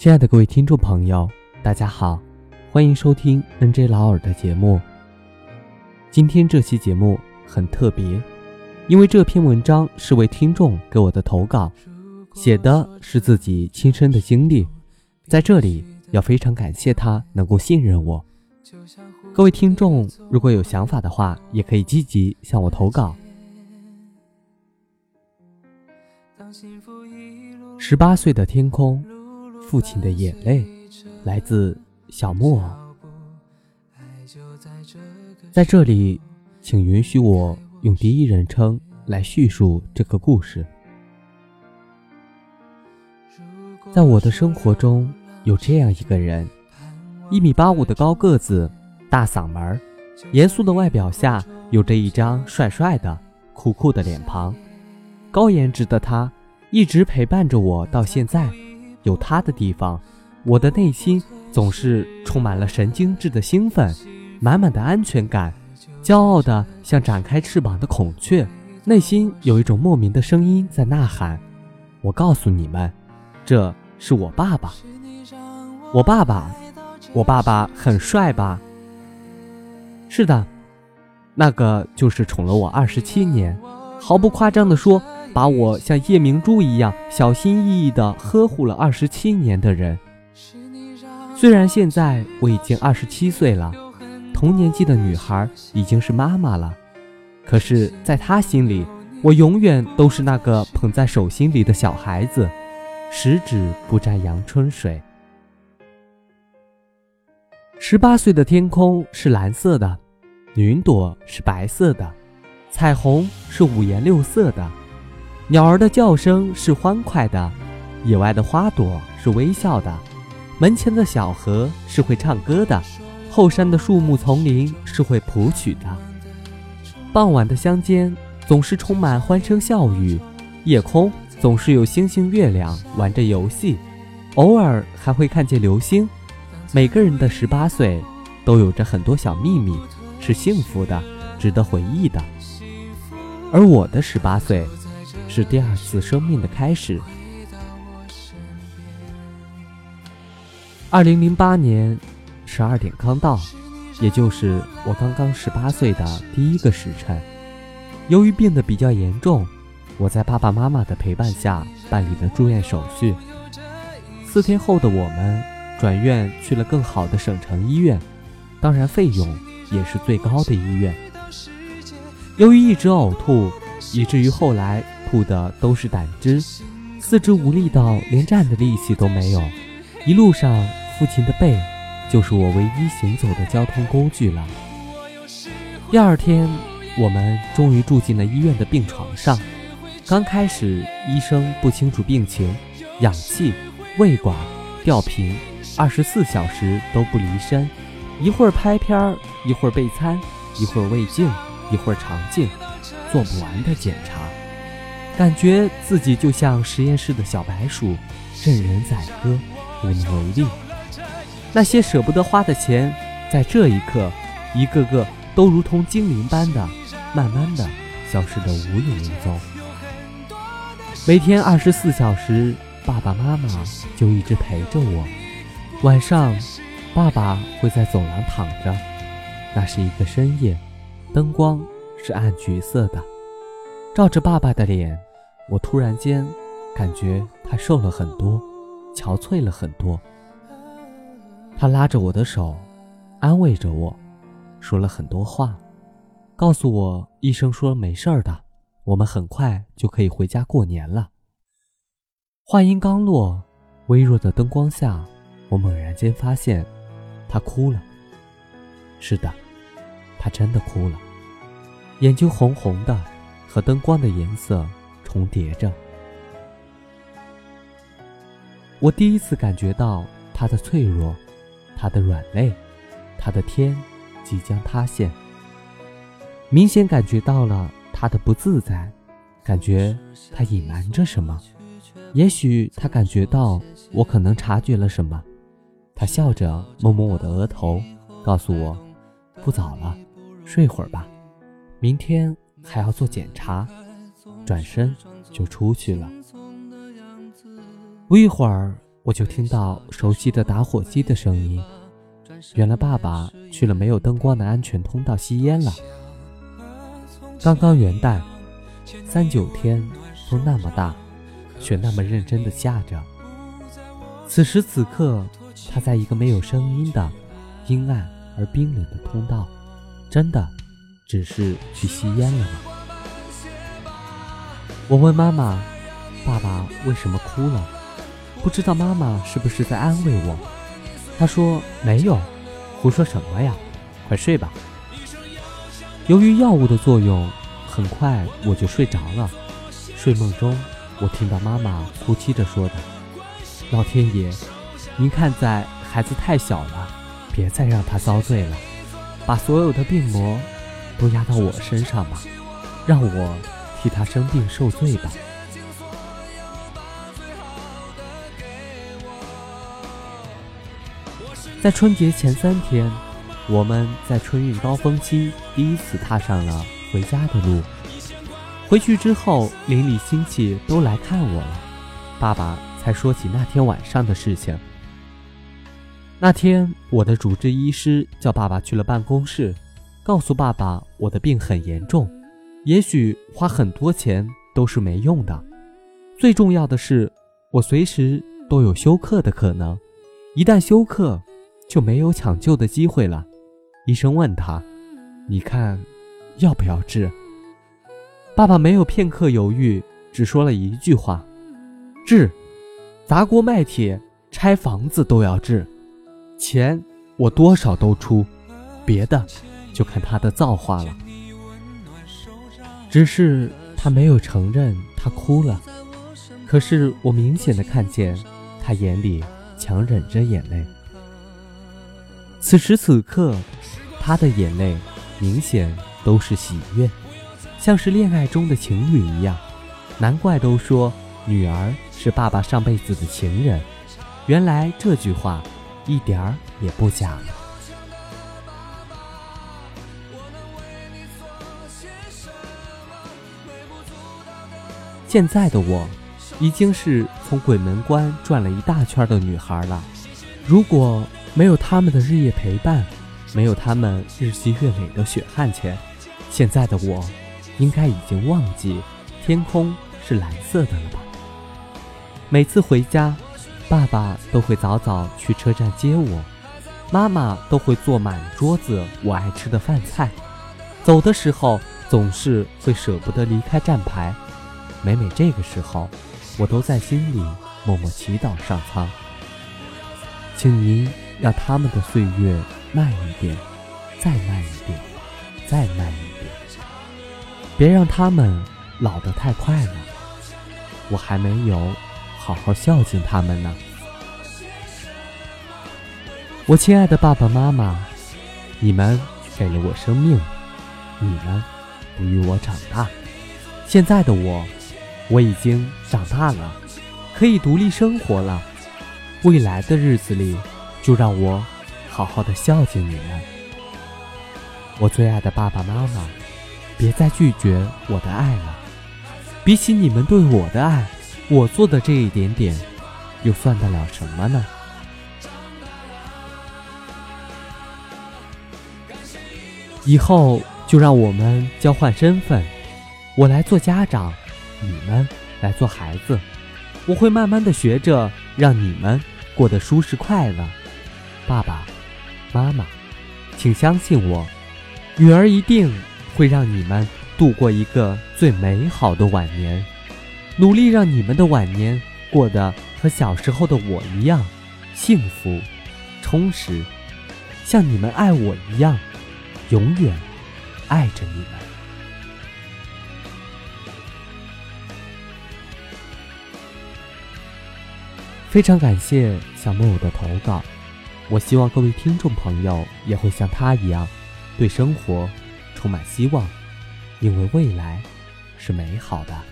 亲爱的各位听众朋友，大家好，欢迎收听 NJ 老耳的节目。今天这期节目很特别，因为这篇文章是位听众给我的投稿，写的是自己亲身的经历，在这里要非常感谢他能够信任我。各位听众，如果有想法的话，也可以积极向我投稿。十八岁的天空。父亲的眼泪，来自小木偶。在这里，请允许我用第一人称来叙述这个故事。在我的生活中，有这样一个人：一米八五的高个子，大嗓门，严肃的外表下有着一张帅帅的、酷酷的脸庞。高颜值的他，一直陪伴着我到现在。有他的地方，我的内心总是充满了神经质的兴奋，满满的安全感，骄傲的像展开翅膀的孔雀，内心有一种莫名的声音在呐喊。我告诉你们，这是我爸爸。我爸爸，我爸爸很帅吧？是的，那个就是宠了我二十七年，毫不夸张地说。把我像夜明珠一样小心翼翼地呵护了二十七年的人，虽然现在我已经二十七岁了，同年纪的女孩已经是妈妈了，可是，在她心里，我永远都是那个捧在手心里的小孩子，十指不沾阳春水。十八岁的天空是蓝色的，云朵是白色的，彩虹是五颜六色的。鸟儿的叫声是欢快的，野外的花朵是微笑的，门前的小河是会唱歌的，后山的树木丛林是会谱曲的。傍晚的乡间总是充满欢声笑语，夜空总是有星星月亮玩着游戏，偶尔还会看见流星。每个人的十八岁都有着很多小秘密，是幸福的，值得回忆的。而我的十八岁。是第二次生命的开始。二零零八年十二点刚到，也就是我刚刚十八岁的第一个时辰。由于病得比较严重，我在爸爸妈妈的陪伴下办理了住院手续。四天后的我们转院去了更好的省城医院，当然费用也是最高的医院。由于一直呕吐，以至于后来。吐的都是胆汁，四肢无力到连站的力气都没有。一路上，父亲的背就是我唯一行走的交通工具了。第二天，我们终于住进了医院的病床上。刚开始，医生不清楚病情，氧气、胃管、吊瓶，二十四小时都不离身，一会儿拍片儿，一会儿备餐，一会儿胃镜，一会儿肠镜，做不完的检查。感觉自己就像实验室的小白鼠，任人宰割，无能为力。那些舍不得花的钱，在这一刻，一个个都如同精灵般的，慢慢的消失的无影无踪。每天二十四小时，爸爸妈妈就一直陪着我。晚上，爸爸会在走廊躺着，那是一个深夜，灯光是暗橘色的。照着爸爸的脸，我突然间感觉他瘦了很多，憔悴了很多。他拉着我的手，安慰着我，说了很多话，告诉我医生说没事儿的，我们很快就可以回家过年了。话音刚落，微弱的灯光下，我猛然间发现，他哭了。是的，他真的哭了，眼睛红红的。和灯光的颜色重叠着，我第一次感觉到他的脆弱，他的软肋，他的天即将塌陷。明显感觉到了他的不自在，感觉他隐瞒着什么。也许他感觉到我可能察觉了什么，他笑着摸摸我的额头，告诉我：“不早了，睡会儿吧，明天。”还要做检查，转身就出去了。不一会儿，我就听到熟悉的打火机的声音。原来爸爸去了没有灯光的安全通道吸烟了。刚刚元旦，三九天，风那么大，雪那么认真的下着。此时此刻，他在一个没有声音的阴暗而冰冷的通道，真的只是去吸烟了吗？我问妈妈：“爸爸为什么哭了？”不知道妈妈是不是在安慰我？她说：“没有，胡说什么呀？快睡吧。”由于药物的作用，很快我就睡着了。睡梦中，我听到妈妈哭泣着说的：“老天爷，您看在孩子太小了，别再让他遭罪了，把所有的病魔都压到我身上吧，让我替他生病受罪吧。”在春节前三天。我们在春运高峰期第一次踏上了回家的路。回去之后，邻里亲戚都来看我了，爸爸才说起那天晚上的事情。那天，我的主治医师叫爸爸去了办公室，告诉爸爸我的病很严重，也许花很多钱都是没用的。最重要的是，我随时都有休克的可能，一旦休克，就没有抢救的机会了。医生问他：“你看，要不要治？”爸爸没有片刻犹豫，只说了一句话：“治，砸锅卖铁，拆房子都要治，钱我多少都出，别的就看他的造化了。”只是他没有承认他哭了，可是我明显的看见他眼里强忍着眼泪。此时此刻。他的眼泪明显都是喜悦，像是恋爱中的情侣一样。难怪都说女儿是爸爸上辈子的情人，原来这句话一点儿也不假。现在的我，已经是从鬼门关转了一大圈的女孩了。如果没有他们的日夜陪伴，没有他们日积月累的血汗钱，现在的我，应该已经忘记天空是蓝色的了吧？每次回家，爸爸都会早早去车站接我，妈妈都会做满桌子我爱吃的饭菜，走的时候总是会舍不得离开站牌。每每这个时候，我都在心里默默祈祷上苍，请您让他们的岁月。慢一点，再慢一点，再慢一点，别让他们老得太快了。我还没有好好孝敬他们呢。我亲爱的爸爸妈妈，你们给了我生命，你们哺育我长大。现在的我，我已经长大了，可以独立生活了。未来的日子里，就让我。好好的孝敬你们，我最爱的爸爸妈妈，别再拒绝我的爱了。比起你们对我的爱，我做的这一点点，又算得了什么呢？以后就让我们交换身份，我来做家长，你们来做孩子。我会慢慢的学着让你们过得舒适快乐，爸爸。妈妈，请相信我，女儿一定会让你们度过一个最美好的晚年，努力让你们的晚年过得和小时候的我一样幸福、充实，像你们爱我一样，永远爱着你们。非常感谢小木偶的投稿。我希望各位听众朋友也会像他一样，对生活充满希望，因为未来是美好的。